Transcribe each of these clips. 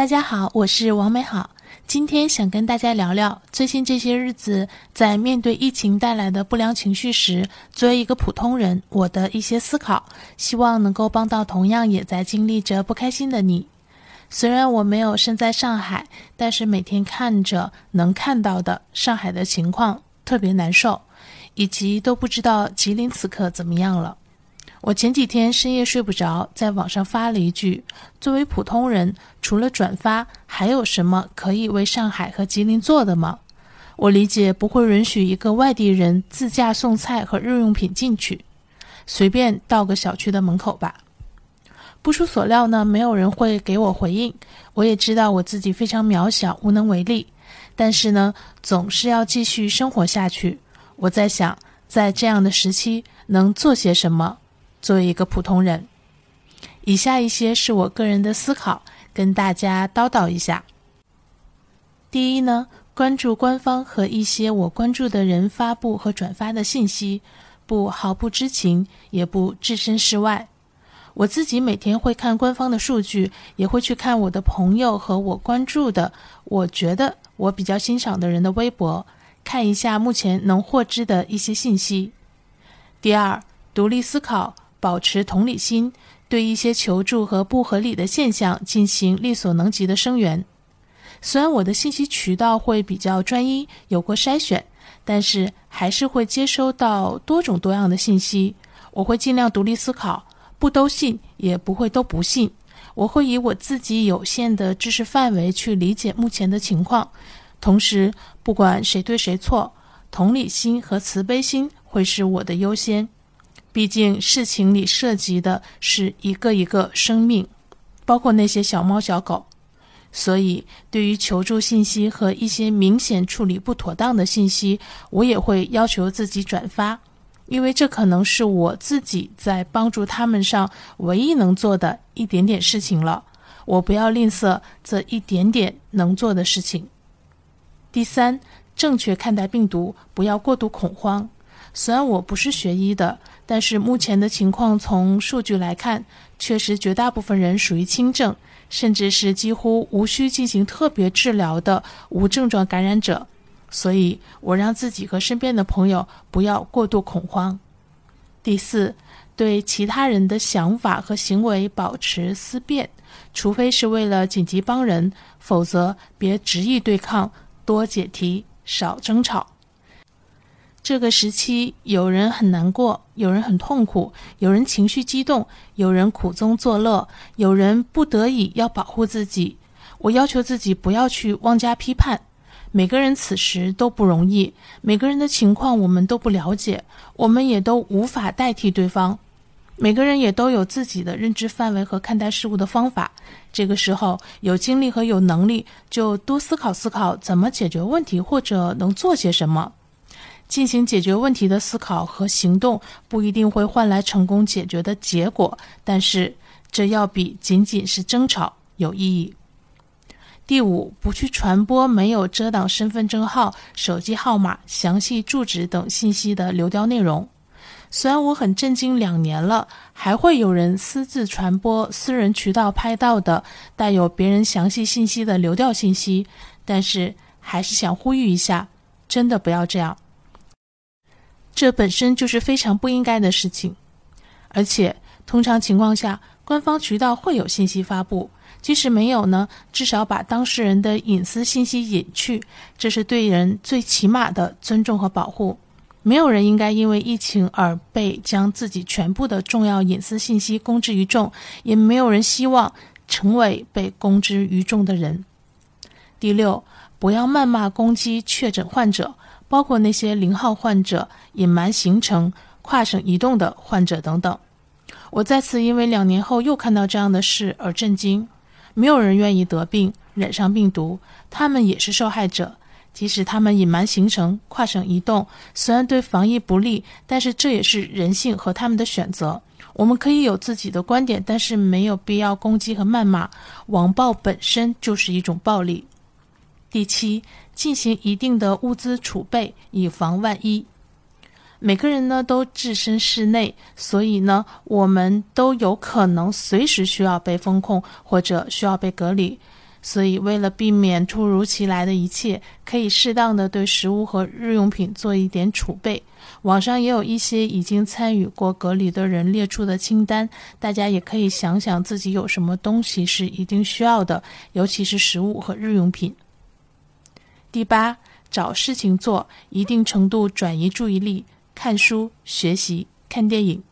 大家好，我是王美好。今天想跟大家聊聊最近这些日子，在面对疫情带来的不良情绪时，作为一个普通人，我的一些思考，希望能够帮到同样也在经历着不开心的你。虽然我没有身在上海，但是每天看着能看到的上海的情况，特别难受，以及都不知道吉林此刻怎么样了。我前几天深夜睡不着，在网上发了一句：“作为普通人，除了转发，还有什么可以为上海和吉林做的吗？”我理解不会允许一个外地人自驾送菜和日用品进去，随便到个小区的门口吧。不出所料呢，没有人会给我回应。我也知道我自己非常渺小，无能为力，但是呢，总是要继续生活下去。我在想，在这样的时期能做些什么？作为一个普通人，以下一些是我个人的思考，跟大家叨叨一下。第一呢，关注官方和一些我关注的人发布和转发的信息，不毫不知情，也不置身事外。我自己每天会看官方的数据，也会去看我的朋友和我关注的，我觉得我比较欣赏的人的微博，看一下目前能获知的一些信息。第二，独立思考。保持同理心，对一些求助和不合理的现象进行力所能及的声援。虽然我的信息渠道会比较专一，有过筛选，但是还是会接收到多种多样的信息。我会尽量独立思考，不都信，也不会都不信。我会以我自己有限的知识范围去理解目前的情况，同时不管谁对谁错，同理心和慈悲心会是我的优先。毕竟事情里涉及的是一个一个生命，包括那些小猫小狗，所以对于求助信息和一些明显处理不妥当的信息，我也会要求自己转发，因为这可能是我自己在帮助他们上唯一能做的一点点事情了。我不要吝啬这一点点能做的事情。第三，正确看待病毒，不要过度恐慌。虽然我不是学医的。但是目前的情况，从数据来看，确实绝大部分人属于轻症，甚至是几乎无需进行特别治疗的无症状感染者。所以我让自己和身边的朋友不要过度恐慌。第四，对其他人的想法和行为保持思辨，除非是为了紧急帮人，否则别执意对抗，多解题，少争吵。这个时期，有人很难过，有人很痛苦，有人情绪激动，有人苦中作乐，有人不得已要保护自己。我要求自己不要去妄加批判。每个人此时都不容易，每个人的情况我们都不了解，我们也都无法代替对方。每个人也都有自己的认知范围和看待事物的方法。这个时候，有精力和有能力，就多思考思考怎么解决问题，或者能做些什么。进行解决问题的思考和行动不一定会换来成功解决的结果，但是这要比仅仅是争吵有意义。第五，不去传播没有遮挡身份证号、手机号码、详细住址等信息的流调内容。虽然我很震惊，两年了还会有人私自传播私人渠道拍到的带有别人详细信息的流调信息，但是还是想呼吁一下，真的不要这样。这本身就是非常不应该的事情，而且通常情况下，官方渠道会有信息发布，即使没有呢，至少把当事人的隐私信息隐去，这是对人最起码的尊重和保护。没有人应该因为疫情而被将自己全部的重要隐私信息公之于众，也没有人希望成为被公之于众的人。第六，不要谩骂攻击确诊患者。包括那些零号患者、隐瞒行程、跨省移动的患者等等，我再次因为两年后又看到这样的事而震惊。没有人愿意得病、染上病毒，他们也是受害者。即使他们隐瞒行程、跨省移动，虽然对防疫不利，但是这也是人性和他们的选择。我们可以有自己的观点，但是没有必要攻击和谩骂。网暴本身就是一种暴力。第七，进行一定的物资储备，以防万一。每个人呢都置身室内，所以呢，我们都有可能随时需要被封控或者需要被隔离。所以为了避免突如其来的一切，可以适当的对食物和日用品做一点储备。网上也有一些已经参与过隔离的人列出的清单，大家也可以想想自己有什么东西是一定需要的，尤其是食物和日用品。第八，找事情做，一定程度转移注意力，看书、学习、看电影。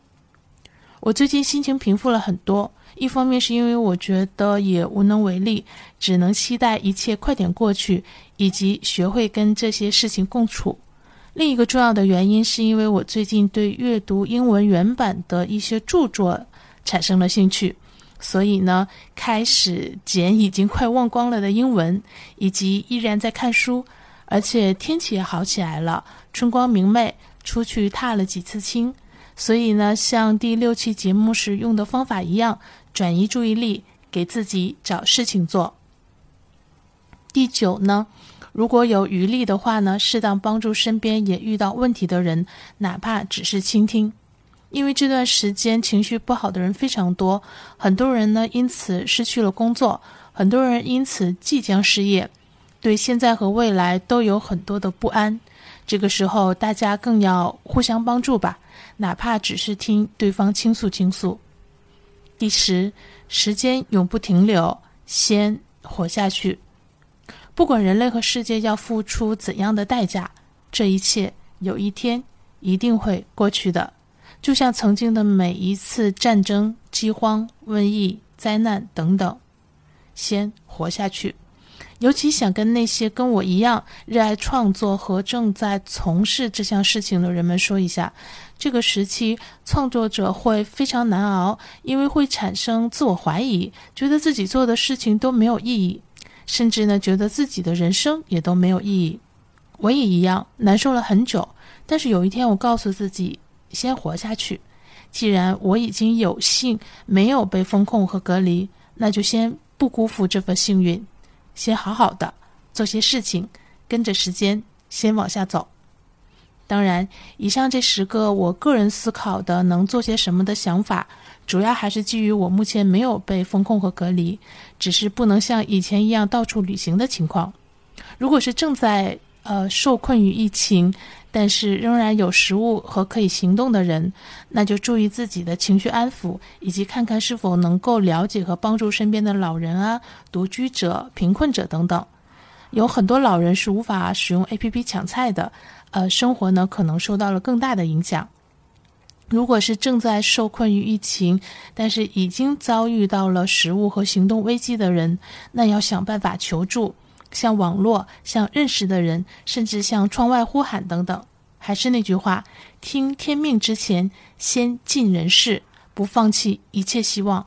我最近心情平复了很多，一方面是因为我觉得也无能为力，只能期待一切快点过去，以及学会跟这些事情共处。另一个重要的原因是因为我最近对阅读英文原版的一些著作产生了兴趣，所以呢，开始捡已经快忘光了的英文，以及依然在看书，而且天气也好起来了，春光明媚，出去踏了几次青。所以呢，像第六期节目时用的方法一样，转移注意力，给自己找事情做。第九呢，如果有余力的话呢，适当帮助身边也遇到问题的人，哪怕只是倾听。因为这段时间情绪不好的人非常多，很多人呢因此失去了工作，很多人因此即将失业，对现在和未来都有很多的不安。这个时候，大家更要互相帮助吧。哪怕只是听对方倾诉倾诉。第十，时间永不停留，先活下去。不管人类和世界要付出怎样的代价，这一切有一天一定会过去的。就像曾经的每一次战争、饥荒、瘟疫、灾难等等，先活下去。尤其想跟那些跟我一样热爱创作和正在从事这项事情的人们说一下：这个时期创作者会非常难熬，因为会产生自我怀疑，觉得自己做的事情都没有意义，甚至呢觉得自己的人生也都没有意义。我也一样难受了很久，但是有一天我告诉自己，先活下去。既然我已经有幸没有被封控和隔离，那就先不辜负这份幸运。先好好的做些事情，跟着时间先往下走。当然，以上这十个我个人思考的能做些什么的想法，主要还是基于我目前没有被封控和隔离，只是不能像以前一样到处旅行的情况。如果是正在呃受困于疫情，但是仍然有食物和可以行动的人，那就注意自己的情绪安抚，以及看看是否能够了解和帮助身边的老人啊、独居者、贫困者等等。有很多老人是无法使用 APP 抢菜的，呃，生活呢可能受到了更大的影响。如果是正在受困于疫情，但是已经遭遇到了食物和行动危机的人，那要想办法求助。像网络，像认识的人，甚至向窗外呼喊等等。还是那句话，听天命之前，先尽人事，不放弃一切希望。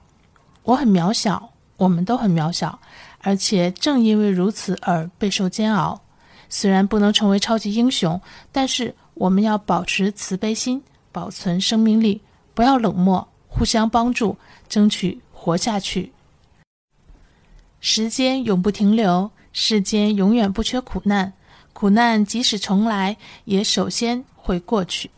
我很渺小，我们都很渺小，而且正因为如此而备受煎熬。虽然不能成为超级英雄，但是我们要保持慈悲心，保存生命力，不要冷漠，互相帮助，争取活下去。时间永不停留。世间永远不缺苦难，苦难即使重来，也首先会过去。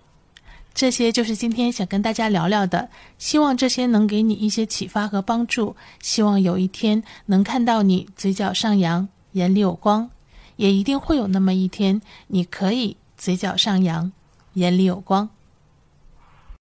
这些就是今天想跟大家聊聊的，希望这些能给你一些启发和帮助。希望有一天能看到你嘴角上扬，眼里有光，也一定会有那么一天，你可以嘴角上扬，眼里有光。